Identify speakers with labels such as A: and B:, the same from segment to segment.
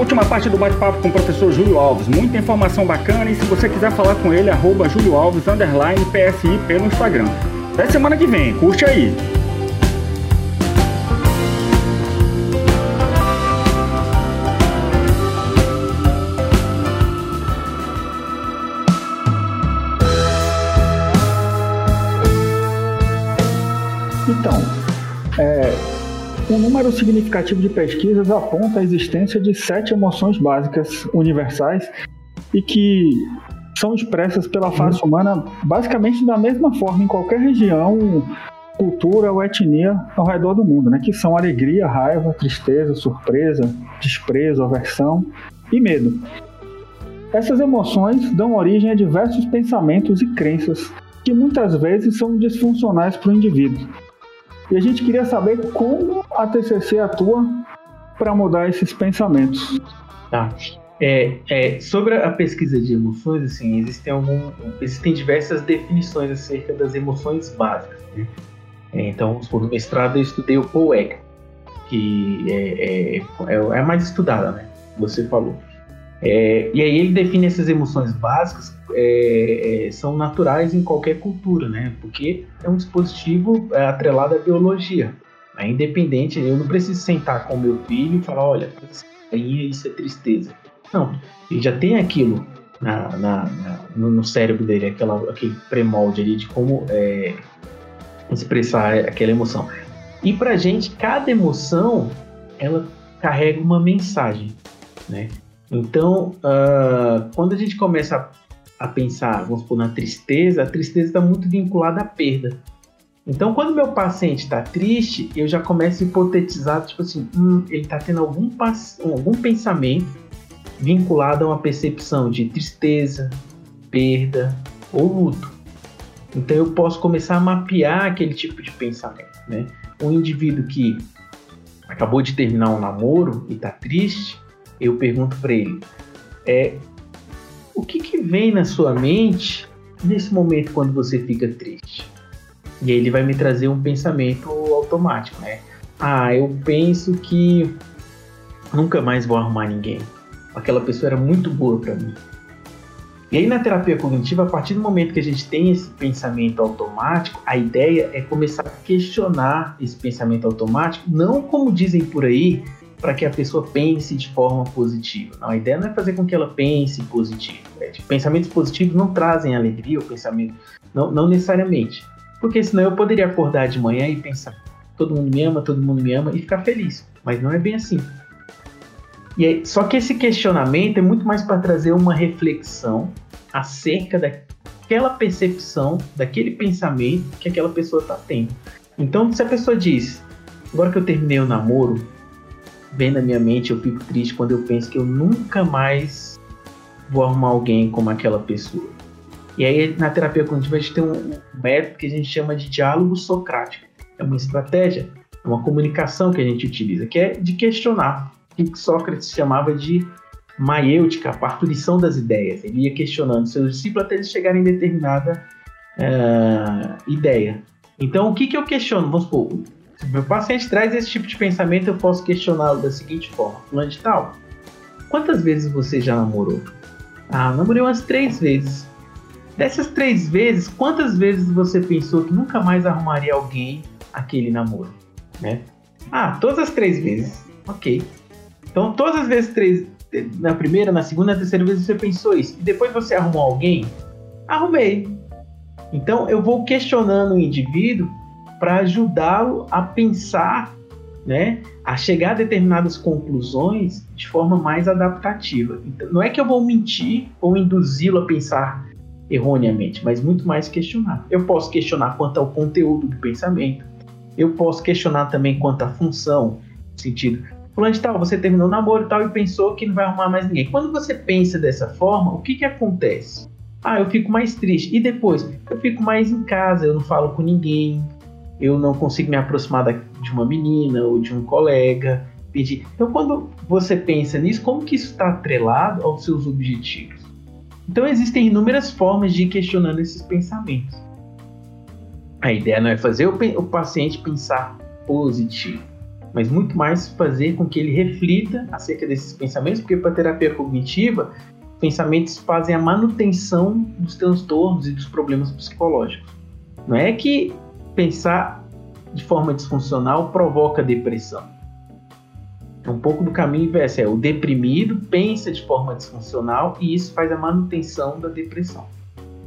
A: última parte do bate-papo com o professor Júlio Alves. Muita informação bacana e se você quiser falar com ele, arroba Júlio Alves, underline PSI pelo Instagram. Até semana que vem, curte aí! Então, é, um número significativo de pesquisas aponta a existência de sete emoções básicas universais e que são expressas pela face humana basicamente da mesma forma em qualquer região, cultura ou etnia ao redor do mundo, né? que são alegria, raiva, tristeza, surpresa, desprezo, aversão e medo. Essas emoções dão origem a diversos pensamentos e crenças que muitas vezes são disfuncionais para o indivíduo. E a gente queria saber como a TCC atua para mudar esses pensamentos.
B: Tá. É, é, sobre a pesquisa de emoções, assim, existem, algum, existem diversas definições acerca das emoções básicas. Né? É, então, no mestrado eu estudei o Paul que é, é, é, é, mais estudada, né? Você falou. É, e aí ele define essas emoções básicas é, é, são naturais em qualquer cultura, né? Porque é um dispositivo atrelado à biologia. É independente, eu não preciso sentar com meu filho e falar, olha, isso é tristeza. Não, ele já tem aquilo na, na, na no cérebro dele, aquela, aquele pré-molde ali de como é, expressar aquela emoção. E pra gente, cada emoção, ela carrega uma mensagem, né? Então, uh, quando a gente começa a, a, pensar, vamos supor, na tristeza, a tristeza está muito vinculada à perda. Então, quando meu paciente está triste, eu já começo a hipotetizar, tipo assim, hum, ele está tendo algum, algum pensamento vinculado a uma percepção de tristeza, perda ou luto. Então, eu posso começar a mapear aquele tipo de pensamento, né? Um indivíduo que acabou de terminar um namoro e está triste, eu pergunto para ele: é, o que, que vem na sua mente nesse momento quando você fica triste? E aí ele vai me trazer um pensamento automático, né? Ah, eu penso que nunca mais vou arrumar ninguém. Aquela pessoa era muito boa para mim. E aí na terapia cognitiva, a partir do momento que a gente tem esse pensamento automático, a ideia é começar a questionar esse pensamento automático, não como dizem por aí, para que a pessoa pense de forma positiva. Não, a ideia não é fazer com que ela pense positivo. É, tipo, pensamentos positivos não trazem alegria ou pensamento, não, não necessariamente. Porque senão eu poderia acordar de manhã e pensar, todo mundo me ama, todo mundo me ama e ficar feliz. Mas não é bem assim. E aí, só que esse questionamento é muito mais para trazer uma reflexão acerca daquela percepção, daquele pensamento que aquela pessoa está tendo. Então, se a pessoa diz, agora que eu terminei o namoro, vem na minha mente, eu fico triste quando eu penso que eu nunca mais vou arrumar alguém como aquela pessoa. E aí, na terapia cognitiva, a gente tem um método que a gente chama de diálogo socrático. É uma estratégia, é uma comunicação que a gente utiliza, que é de questionar. O que Sócrates chamava de maiêutica, a parturição das ideias. Ele ia questionando seus discípulos até eles chegarem em determinada uh, ideia. Então, o que, que eu questiono? Vamos supor, se meu paciente traz esse tipo de pensamento, eu posso questioná-lo da seguinte forma: Fulano de tal, quantas vezes você já namorou? Ah, namorei umas três vezes. Dessas três vezes, quantas vezes você pensou que nunca mais arrumaria alguém aquele namoro? Né? Ah, todas as três vezes. Ok. Então, todas as vezes, três, na primeira, na segunda, na terceira vez você pensou isso. E depois você arrumou alguém? Arrumei. Então, eu vou questionando o indivíduo para ajudá-lo a pensar, né, a chegar a determinadas conclusões de forma mais adaptativa. Então, não é que eu vou mentir ou induzi-lo a pensar erroneamente, mas muito mais questionar. Eu posso questionar quanto ao conteúdo do pensamento. Eu posso questionar também quanto à função, sentido, fulano de tal, você terminou o namoro e tal e pensou que não vai arrumar mais ninguém. Quando você pensa dessa forma, o que que acontece? Ah, eu fico mais triste. E depois? Eu fico mais em casa, eu não falo com ninguém, eu não consigo me aproximar de uma menina ou de um colega, pedir. Então, quando você pensa nisso, como que isso está atrelado aos seus objetivos? Então, existem inúmeras formas de ir questionando esses pensamentos. A ideia não é fazer o, paciente pensar positivo. mas muito mais fazer com que ele reflita acerca desses pensamentos, porque para terapia cognitiva, pensamentos fazem a manutenção dos transtornos e dos problemas psicológicos. Não é que pensar de forma disfuncional provoca depressão. É um pouco do caminho inverso. É o deprimido pensa de forma disfuncional e isso faz a manutenção da depressão.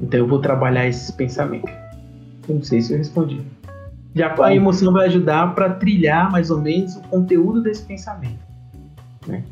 B: Então eu vou trabalhar esses pensamentos. Não sei se eu respondi. Já a emoção vai ajudar para trilhar mais ou menos o conteúdo desse pensamento. Né?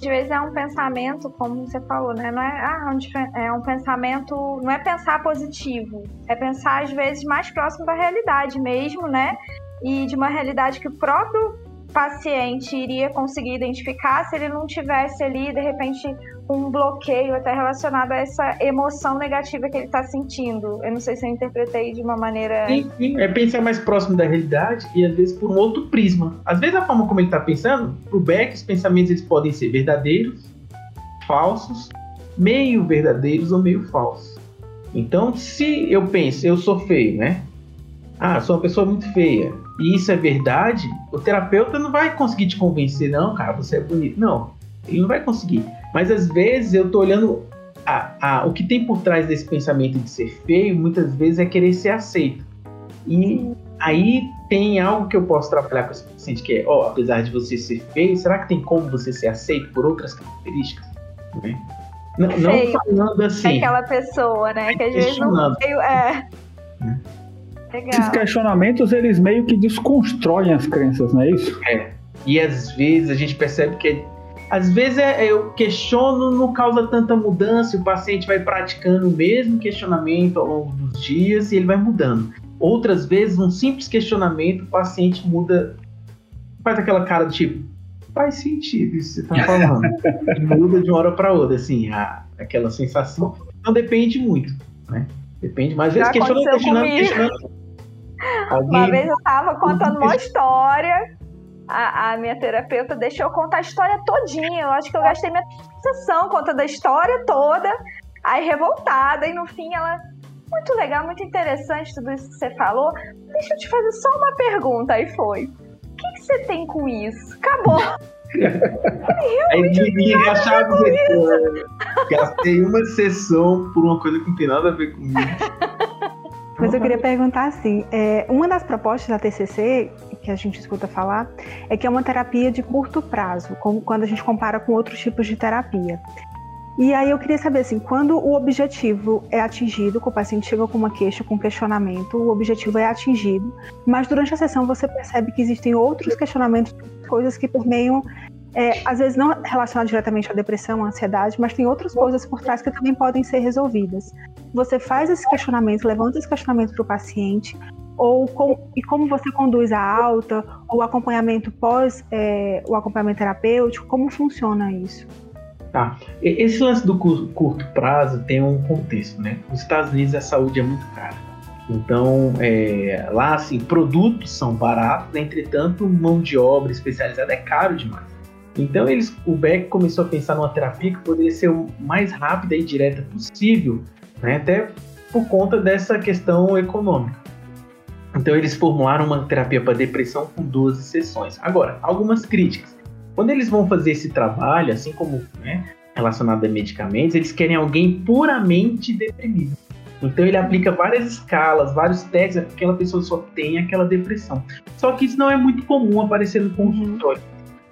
C: De vezes é um pensamento, como você falou, né? Não é, ah, é um pensamento, não é pensar positivo, é pensar às vezes mais próximo da realidade mesmo, né? E de uma realidade que o próprio paciente iria conseguir identificar se ele não tivesse ali, de repente, um bloqueio até relacionado a essa emoção negativa que ele está sentindo. Eu não sei se eu interpretei de uma maneira.
B: Sim, sim. É pensar mais próximo da realidade e às vezes por um outro prisma. Às vezes a forma como ele está pensando, pro Beck, os pensamentos eles podem ser verdadeiros, falsos, meio verdadeiros ou meio falsos. Então, se eu penso, eu sou feio, né? Ah, sou uma pessoa muito feia e isso é verdade, o terapeuta não vai conseguir te convencer, não, cara, você é bonito. Não, ele não vai conseguir. Mas às vezes eu tô olhando a, a, o que tem por trás desse pensamento de ser feio, muitas vezes é querer ser aceito. E aí tem algo que eu posso trabalhar com esse paciente, que é, ó, apesar de você ser feio, será que tem como você ser aceito por outras características? Né?
C: Não, não falando assim. Aquela pessoa, né? Que às vezes não feio, é.
A: Legal. Esses questionamentos, eles meio que desconstroem as crenças, não é isso?
B: É. E às vezes a gente percebe que às vezes é, eu questiono, não causa tanta mudança, o paciente vai praticando o mesmo questionamento ao longo dos dias e ele vai mudando. Outras vezes, um simples questionamento, o paciente muda, faz aquela cara do tipo, faz sentido isso que você está falando. muda de uma hora para outra, assim, a, aquela sensação. Então depende muito, né? Depende, mas às vezes questionando, questionando, questionando,
C: Alguém... Uma vez eu tava contando uma história, a, a, minha terapeuta deixou eu contar a história todinha. Eu acho que eu gastei minha sessão contando a história toda, aí revoltada, e no fim ela. Muito legal, muito interessante tudo isso que você falou. Deixa eu te fazer só uma pergunta. Aí foi. O que, que você tem com isso? Acabou.
B: Aí liga a chave Gastei uma sessão por uma coisa que não tem nada a ver comigo.
D: Mas eu queria perguntar assim: é, uma das propostas da TCC que a gente escuta falar é que é uma terapia de curto prazo, como quando a gente compara com outros tipos de terapia. E aí eu queria saber assim, quando o objetivo é atingido, que o paciente chega com uma queixa, com um questionamento, o objetivo é atingido, mas durante a sessão você percebe que existem outros questionamentos, coisas que permeiam é, às vezes não relacionado diretamente à depressão, à ansiedade, mas tem outras coisas por trás que também podem ser resolvidas. Você faz esse questionamento, levanta esse questionamento para o paciente, ou com, e como você conduz a alta, o acompanhamento pós, é, o acompanhamento terapêutico, como funciona isso?
B: Tá. Esse lance do curto prazo tem um contexto, né? Nos Estados Unidos a saúde é muito cara. Então, é, lá, assim, produtos são baratos, entretanto, mão de obra especializada é caro demais. Então eles, o Beck começou a pensar numa terapia que poderia ser o mais rápida e direta possível, né? até por conta dessa questão econômica. Então eles formularam uma terapia para depressão com 12 sessões. Agora, algumas críticas. Quando eles vão fazer esse trabalho, assim como né, relacionado a medicamentos, eles querem alguém puramente deprimido. Então ele aplica várias escalas, vários testes, aquela pessoa só tem aquela depressão. Só que isso não é muito comum aparecer no consultório.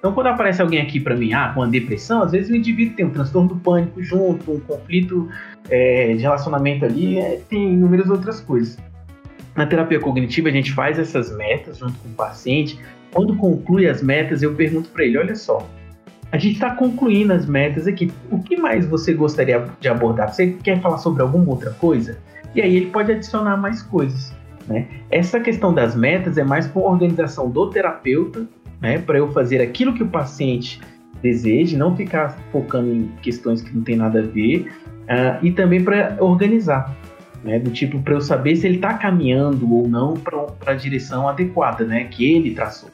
B: Então, quando aparece alguém aqui para mim, ah, com uma depressão, às vezes o indivíduo tem um transtorno do pânico junto, um conflito é, de relacionamento ali, é, tem inúmeras outras coisas. Na terapia cognitiva, a gente faz essas metas junto com o paciente. Quando conclui as metas, eu pergunto para ele: olha só, a gente está concluindo as metas aqui. O que mais você gostaria de abordar? Você quer falar sobre alguma outra coisa? E aí ele pode adicionar mais coisas. Né? Essa questão das metas é mais por organização do terapeuta né, para eu fazer aquilo que o paciente deseja, não ficar focando em questões que não tem nada a ver, uh, e também para organizar, né, do tipo para eu saber se ele está caminhando ou não para a direção adequada, né, que ele traçou.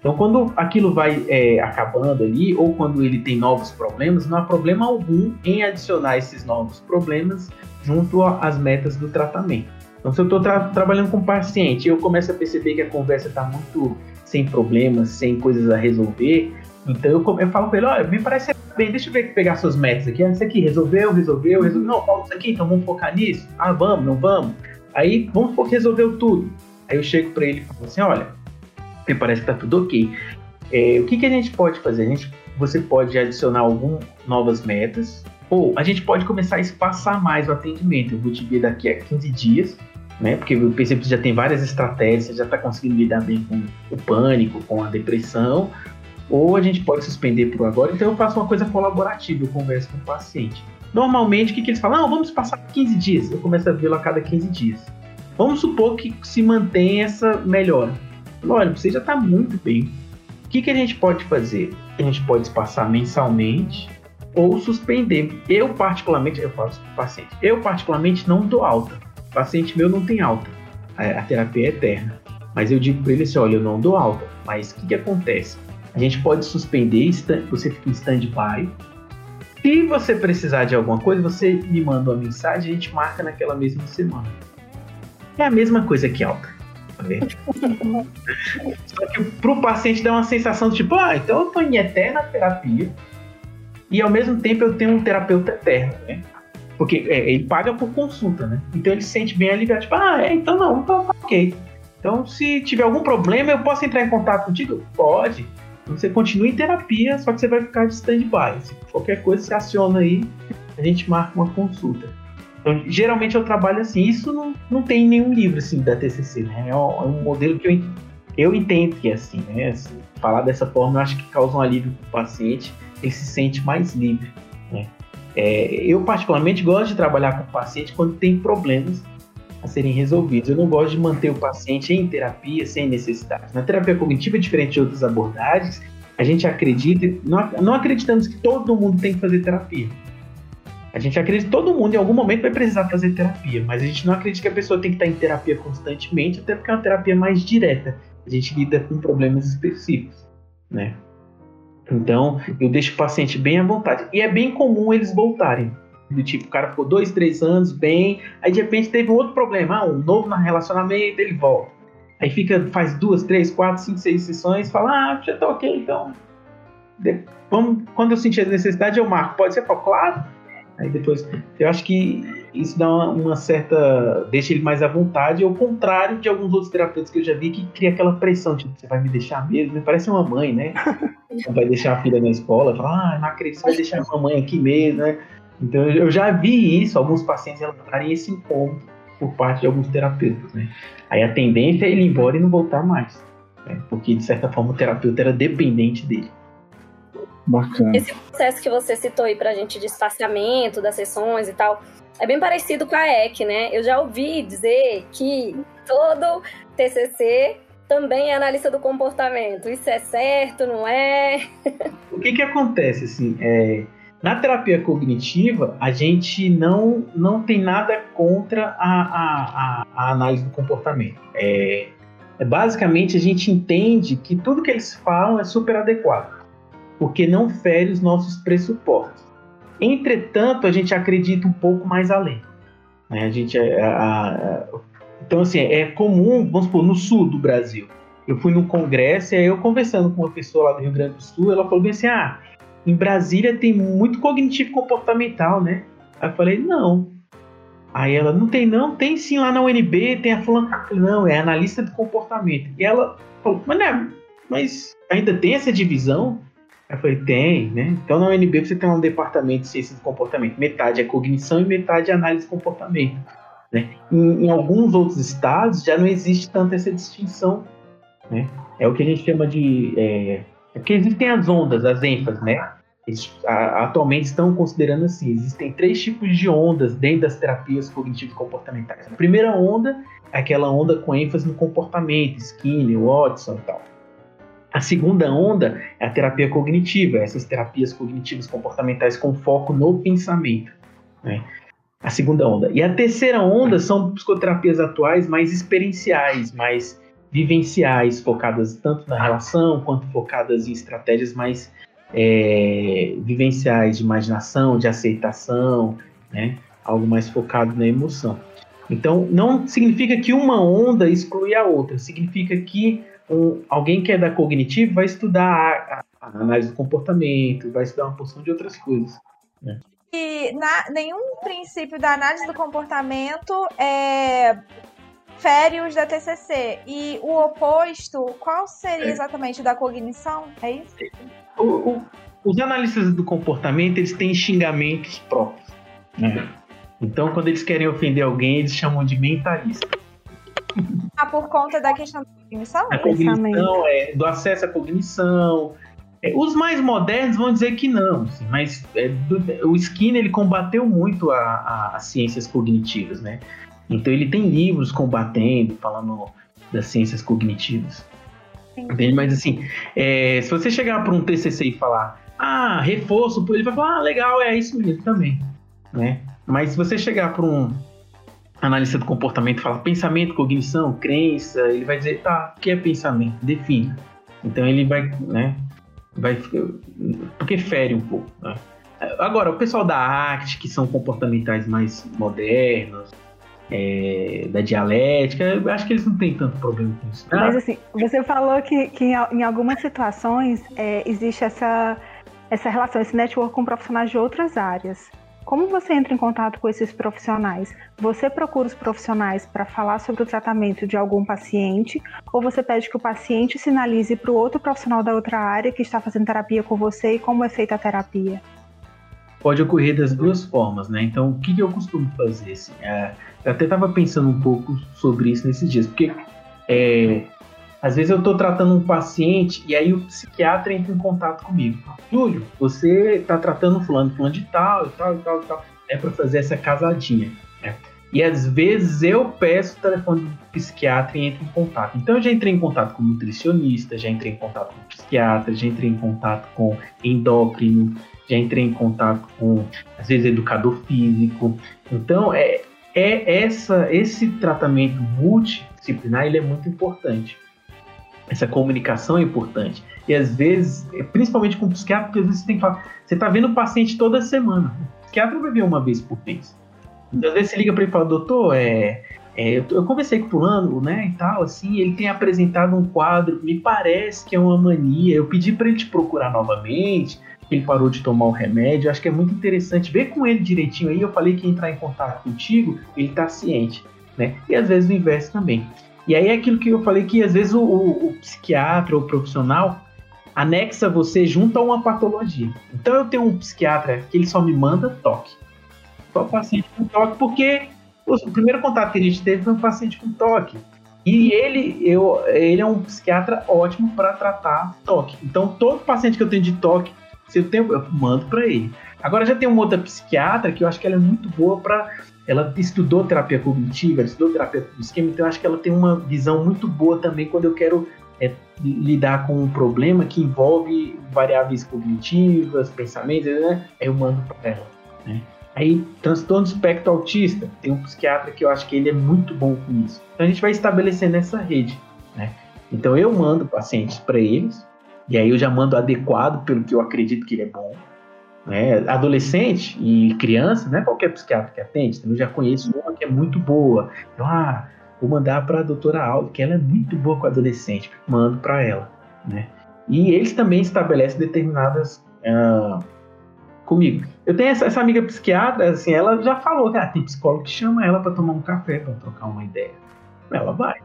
B: Então, quando aquilo vai é, acabando ali, ou quando ele tem novos problemas, não há problema algum em adicionar esses novos problemas junto às metas do tratamento. Então, se eu estou tra trabalhando com um paciente eu começo a perceber que a conversa está muito sem problemas, sem coisas a resolver, então eu, eu falo com ele, olha, me parece bem, deixa eu ver, pegar suas metas aqui. Isso aqui, resolveu, resolveu, resolveu. Não, falta isso aqui, então vamos focar nisso. Ah, vamos, não vamos. Aí, vamos supor que resolveu tudo. Aí eu chego para ele e falo assim, olha, me parece que tá tudo ok. É, o que, que a gente pode fazer? A gente, você pode adicionar algumas novas metas, ou a gente pode começar a espaçar mais o atendimento. Eu vou te ver daqui a 15 dias, né? Porque percebo que você já tem várias estratégias, você já está conseguindo lidar bem com o pânico, com a depressão, ou a gente pode suspender por agora. Então eu faço uma coisa colaborativa, eu converso com o paciente. Normalmente, o que, que eles falam? Não, vamos passar 15 dias. Eu começo a vê-lo a cada 15 dias. Vamos supor que se mantém essa melhora. Olha, você já está muito bem. O que, que a gente pode fazer? A gente pode passar mensalmente ou suspender. Eu, particularmente, eu faço para o paciente, eu, particularmente, não dou alta. O paciente meu não tem alta. A, a terapia é eterna. Mas eu digo para ele assim: olha, eu não dou alta. Mas o que, que acontece? A gente pode suspender, você fica em stand-by. Se você precisar de alguma coisa, você me manda uma mensagem e a gente marca naquela mesma semana. É a mesma coisa que alta. Tá vendo? Só que pro paciente dá uma sensação de tipo, ah, então eu tô em eterna terapia e ao mesmo tempo eu tenho um terapeuta eterno, né? Porque é, ele paga por consulta, né? Então ele se sente bem aliviado, tipo, ah, é, então não, então tá ok. Então se tiver algum problema, eu posso entrar em contato contigo? Pode. Você continua em terapia, só que você vai ficar de stand-by. Qualquer coisa você aciona aí, a gente marca uma consulta. Então, geralmente eu trabalho assim. Isso não, não tem nenhum livro assim da TCC, né? É um, é um modelo que eu, eu entendo que é assim, né? Assim, falar dessa forma eu acho que causa um alívio para o paciente, ele se sente mais livre, né? É, eu particularmente gosto de trabalhar com o paciente quando tem problemas a serem resolvidos. Eu não gosto de manter o paciente em terapia sem necessidade. Na terapia cognitiva, diferente de outras abordagens, a gente acredita, não, não acreditamos que todo mundo tem que fazer terapia. A gente acredita que todo mundo em algum momento vai precisar fazer terapia, mas a gente não acredita que a pessoa tem que estar em terapia constantemente, até porque é uma terapia mais direta. A gente lida com problemas específicos, né? Então, eu deixo o paciente bem à vontade. E é bem comum eles voltarem. Do tipo, o cara ficou dois, três anos bem, aí de repente teve um outro problema, ah, um novo relacionamento, ele volta. Aí fica, faz duas, três, quatro, cinco, seis sessões, fala, ah, já tá ok, então. vamos, quando eu sentir a necessidade, eu marco. Pode ser, claro. Aí depois, eu acho que isso dá uma, uma, certa. deixa ele mais à vontade, ao contrário de alguns outros terapeutas que eu já vi que cria aquela pressão, tipo, você vai me deixar mesmo? Me parece uma mãe, né? vai deixar a filha na escola, fala, ah, não acredito, você vai deixar a mamãe aqui mesmo, né? Então eu já vi isso, alguns pacientes relatarem esse incômodo por parte de alguns terapeutas, né? Aí a tendência é ele ir embora e não voltar mais, né? porque de certa forma o terapeuta era dependente dele.
A: Bacana.
E: Esse processo que você citou aí pra gente de espaciamento das sessões e tal, é bem parecido com a EC, né? Eu já ouvi dizer que todo TCC também é analista do comportamento. Isso é certo, não é?
B: o que que acontece, assim, é na terapia cognitiva, a gente não, não tem nada contra a, a, a análise do comportamento. É, é, basicamente, a gente entende que tudo que eles falam é super adequado, porque não fere os nossos pressupostos. Entretanto, a gente acredita um pouco mais além. Né? A gente, é, a, então, assim, é comum, vamos supor, no sul do Brasil. Eu fui num congresso e aí eu conversando com uma pessoa lá do Rio Grande do Sul, ela falou assim, ah, em Brasília tem muito cognitivo comportamental, né? Aí eu falei, não. Aí ela, não tem não, tem sim lá na UNB, tem a fulana. Não, é analista de comportamento. E ela falou, mas, né, mas ainda tem essa divisão? Aí eu falei, tem, né? Então na UNB você tem um departamento de ciência de comportamento. Metade é cognição e metade é análise de comportamento. Né? Em, em alguns outros estados já não existe tanto essa distinção. Né? É o que a gente chama de é, é porque existem as ondas, as ênfases, né? Eles, a, atualmente estão considerando assim: existem três tipos de ondas dentro das terapias cognitivo-comportamentais. A primeira onda é aquela onda com ênfase no comportamento, Skinner, Watson e tal. A segunda onda é a terapia cognitiva, essas terapias cognitivas comportamentais com foco no pensamento. Né? A segunda onda. E a terceira onda são psicoterapias atuais mais experienciais, mais vivenciais, focadas tanto na relação quanto focadas em estratégias mais é, vivenciais de imaginação, de aceitação, né? algo mais focado na emoção. Então, não significa que uma onda exclui a outra, significa que um, alguém que é da cognitivo vai estudar a, a, análise do comportamento, vai estudar uma porção de outras coisas. Né?
C: E na, nenhum princípio da análise do comportamento é, fere os da TCC. E o oposto, qual seria é. exatamente da cognição? É isso?
B: O, o, os analistas do comportamento, eles têm xingamentos próprios. Né? Então, quando eles querem ofender alguém, eles chamam de mentalista.
C: Ah, por conta da questão da cognição?
B: A cognição, é, do acesso à cognição. É, os mais modernos vão dizer que não, assim, mas é, do, o Skinner ele combateu muito as ciências cognitivas, né? Então ele tem livros combatendo, falando das ciências cognitivas. Entende? Mas assim, é, se você chegar para um TCC e falar, ah, reforço, ele vai falar, ah, legal, é isso mesmo também, né? Mas se você chegar para um analista do comportamento e falar pensamento, cognição, crença, ele vai dizer, tá, o que é pensamento? Defina. Então ele vai, né, vai, porque fere um pouco, né? Agora, o pessoal da arte, que são comportamentais mais modernos, é, da dialética, eu acho que eles não têm tanto problema com isso.
D: Mas assim, você falou que, que em algumas situações é, existe essa, essa relação, esse network com profissionais de outras áreas. Como você entra em contato com esses profissionais? Você procura os profissionais para falar sobre o tratamento de algum paciente ou você pede que o paciente sinalize para o outro profissional da outra área que está fazendo terapia com você e como é feita a terapia?
B: Pode ocorrer das duas formas, né? Então, o que, eu costumo fazer? Assim, é, eu até estava pensando um pouco sobre isso nesses dias, porque é, às vezes eu estou tratando um paciente e aí o psiquiatra entra em contato comigo. Júlio, você está tratando fulano, fulano de tal e tal e tal e tal. É para fazer essa casadinha. Né? E às vezes eu peço o telefone do psiquiatra e entro em contato. Então eu já entrei em contato com nutricionista, já entrei em contato com psiquiatra, já entrei em contato com endócrino, já entrei em contato com, às vezes, educador físico. Então, é, é essa, esse tratamento multidisciplinar ele é muito importante. Essa comunicação é importante. E às vezes, é, principalmente com o psiquiatra, porque às vezes você tem que falar, você está vendo o paciente toda semana. O psiquiatra vai ver uma vez por mês. Às vezes você liga para ele e fala, doutor, é, é, eu, eu, conversei com o fulano, né, e tal, assim, ele tem apresentado um quadro, me parece que é uma mania, eu pedi para ele te procurar novamente, ele parou de tomar o remédio, acho que é muito interessante ver com ele direitinho aí, eu falei que entrar em contato contigo, ele tá ciente, né, e às vezes o inverso também. E aí é aquilo que eu falei que às vezes o, o, o psiquiatra ou o profissional anexa você junto a uma patologia. Então eu tenho um psiquiatra que ele só me manda toque. Só paciente com toque, porque o primeiro contato que a gente teve foi um paciente com toque. E ele, eu, ele é um psiquiatra ótimo para tratar toque. Então, todo paciente que eu tenho de toque, se eu tenho, eu mando para ele. Agora já tem uma outra psiquiatra que eu acho que ela é muito boa para ela estudou terapia cognitiva, estudou terapia do esquema, então eu acho que ela tem uma visão muito boa também quando eu quero é, lidar com um problema que envolve variáveis cognitivas, pensamentos, né? Aí eu mando para ela. Né? Aí, transtorno do espectro autista, tem um psiquiatra que eu acho que ele é muito bom com isso. Então a gente vai estabelecendo essa rede, né? Então eu mando pacientes para eles, e aí eu já mando adequado pelo que eu acredito que ele é bom. Né? Adolescente e criança, não é qualquer psiquiatra que atende, então eu já conheço uma que é muito boa. Então, ah, vou mandar para a doutora Aldo, que ela é muito boa com adolescente, mando para ela, né? E eles também estabelecem determinadas uh, comigo. Eu tenho essa, essa, amiga psiquiatra, assim, ela já falou que ah, tem psicólogo que chama ela para tomar um café, para trocar uma ideia. Ela vai.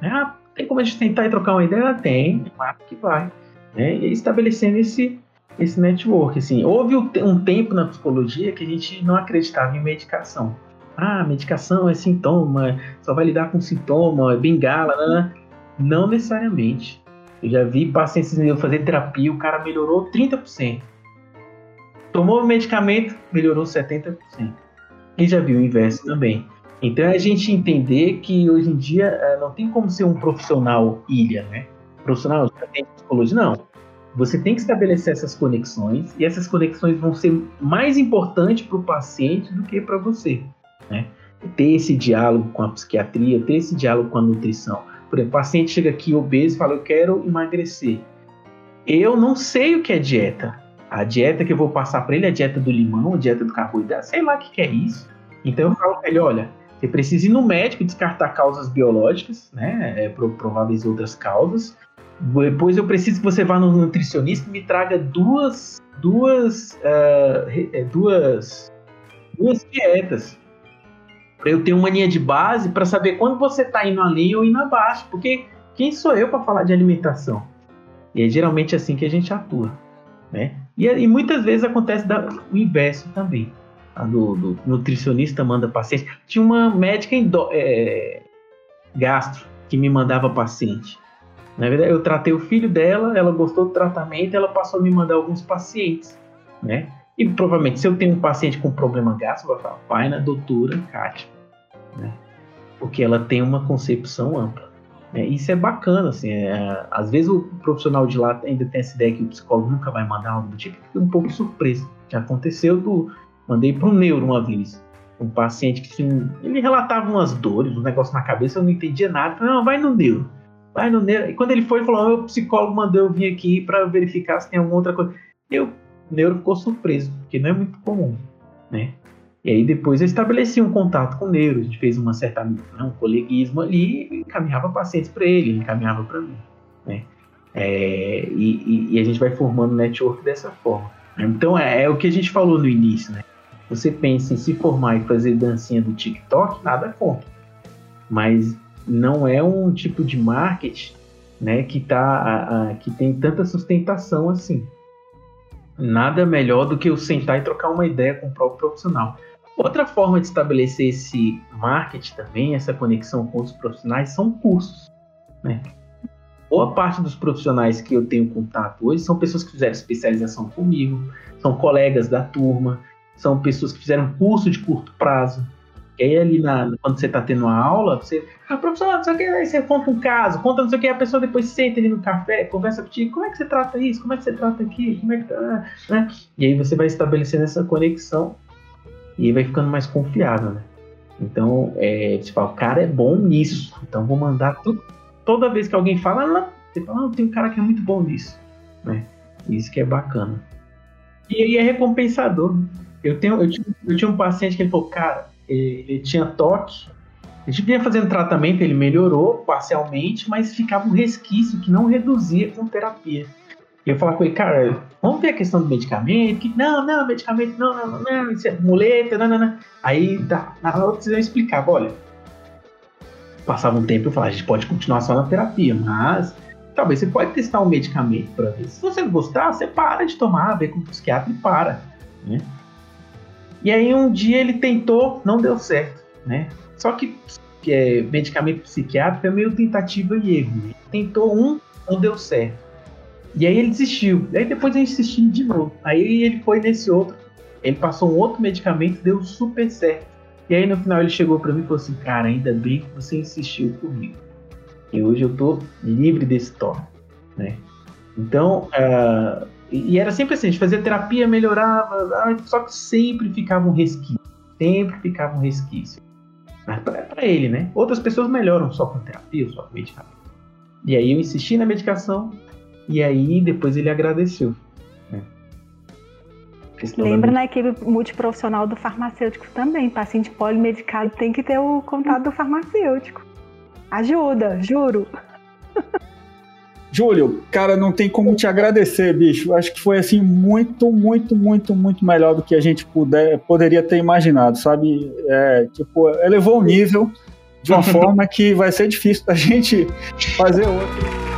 B: Né? Ah, tem como a gente tentar e trocar uma ideia? Ela tem, claro que vai. Né? E estabelecendo esse, esse network. Assim. Houve um tempo na psicologia que a gente não acreditava em medicação. Ah, medicação é sintoma, só vai lidar com sintoma, é bengala, né? Não necessariamente. Eu já vi pacientes fazer terapia, o cara melhorou 30%. Tomou o medicamento, melhorou 70%. E já viu o inverso também. Então é a gente entender que hoje em dia eh, não tem como ser um profissional ilha, né? Profissional tem psicologia, não. Você tem que estabelecer essas conexões e essas conexões vão ser mais importantes para o paciente do que para você, né? Ter esse diálogo com a psiquiatria, ter esse diálogo com a nutrição. Por exemplo, o paciente chega aqui obeso e fala: Eu quero emagrecer. Eu não sei o que é dieta. A dieta que eu vou passar para ele é a dieta do limão, a dieta do carboidrato, sei lá o que, que é isso. Então eu falo para ele: olha, Você precisa ir no médico descartar causas biológicas, né? É, prováveis outras causas. Depois eu preciso que você vá no nutricionista e me traga duas, duas, uh, duas, duas dietas para eu ter uma linha de base para saber quando você está indo além ou indo abaixo, porque quem sou eu para falar de alimentação? E é geralmente assim que a gente atua, né? E, e muitas vezes acontece da, o inverso também. Do, do, nutricionista manda paciente. Tinha uma médica em do, é, gastro que me mandava paciente. Na verdade, eu tratei o filho dela, ela gostou do tratamento, ela passou a me mandar alguns pacientes, né? E provavelmente, se eu tenho um paciente com problema gastro, falar, vai na doutora Kátia, né? Porque ela tem uma concepção ampla. Né? Isso é bacana, assim. É, às vezes o profissional de lá ainda tem essa ideia que o psicólogo nunca vai mandar algo do tipo, fica um pouco surpreso. Que aconteceu do. Mandei para um neuro uma vez. Um paciente que tinha. Ele relatava umas dores, um negócio na cabeça, eu não entendia nada. Falei, não, vai no neuro. Vai no neuro. E quando ele foi, ele falou: o psicólogo mandou eu vir aqui para verificar se tem alguma outra coisa. Eu, o neuro ficou surpreso, porque não é muito comum, né? E aí depois eu estabeleci um contato com o neuro, a gente fez uma certa né, um coleguismo ali, encaminhava pacientes para ele, ele encaminhava para mim, né? É, e, e, a gente vai formando network dessa forma. Né? Então é, é, o que a gente falou no início, né? Você pensa em se formar e fazer dancinha do TikTok, nada contra. Mas não é um tipo de marketing né, que, tá, a, a, que tem tanta sustentação assim. Nada melhor do que eu sentar e trocar uma ideia com o próprio profissional. Outra forma de estabelecer esse marketing também, essa conexão com os profissionais, são cursos. Né? Boa parte dos profissionais que eu tenho contato hoje são pessoas que fizeram especialização comigo, são colegas da turma, são pessoas que fizeram curso de curto prazo, e aí ali na, quando você está tendo uma aula, você. Ah, professor, não sei o que, aí você conta um caso, conta não sei o que, a pessoa depois senta ali no café, conversa contigo, como é que você trata isso? Como é que você trata aquilo? Como é que tá? Né? E aí você vai estabelecendo essa conexão e aí vai ficando mais confiável, né? Então, é, você fala, o cara é bom nisso, então vou mandar tudo. Toda vez que alguém fala, ah, você fala, ah, tem um cara que é muito bom nisso, né? Isso que é bacana. E aí é recompensador. Eu, tenho, eu, tinha, eu tinha um paciente que ele falou, cara, ele tinha toque. A gente vinha fazendo tratamento, ele melhorou parcialmente, mas ficava um resquício que não reduzia com terapia. E eu falava com ele, cara, vamos ver a questão do medicamento. Que, não, não, medicamento, não, não, não, isso é muleta, não, não, não. Aí, tá, na hora eu explicava, olha, passava um tempo e eu falava, a gente pode continuar só na terapia, mas talvez você pode testar um medicamento para ver. Se você não gostar, você para de tomar, vê com o psiquiatra e para, né? E aí um dia ele tentou, não deu certo, né? Só que, é, medicamento psiquiátrico é meio tentativa e erro. Né? Tentou um, não deu certo. E aí ele desistiu. Aí depois eu insisti de novo. Aí ele foi nesse outro. Ele passou um outro medicamento, deu super certo. E aí no final ele chegou para mim e falou assim: Cara, ainda bem que você insistiu comigo. E hoje eu tô livre desse toque, né? Então, uh, e era sempre assim, a gente fazia terapia, melhorava, ah, só que sempre ficava um resquício. Sempre ficava um resquício. Mas para ele, né? Outras pessoas melhoram só com terapia, só com medicamento. E aí eu insisti na medicação, e aí depois ele agradeceu. Né?
D: Lembra na equipe multiprofissional do farmacêutico também. Paciente polimedicado tem que ter o contato do farmacêutico. Ajuda, juro.
A: Júlio, cara, não tem como te agradecer, bicho. Acho que foi assim muito, muito, muito, muito melhor do que a gente puder, poderia ter imaginado, sabe? É, tipo, elevou o nível de uma forma que vai ser difícil da gente fazer outra.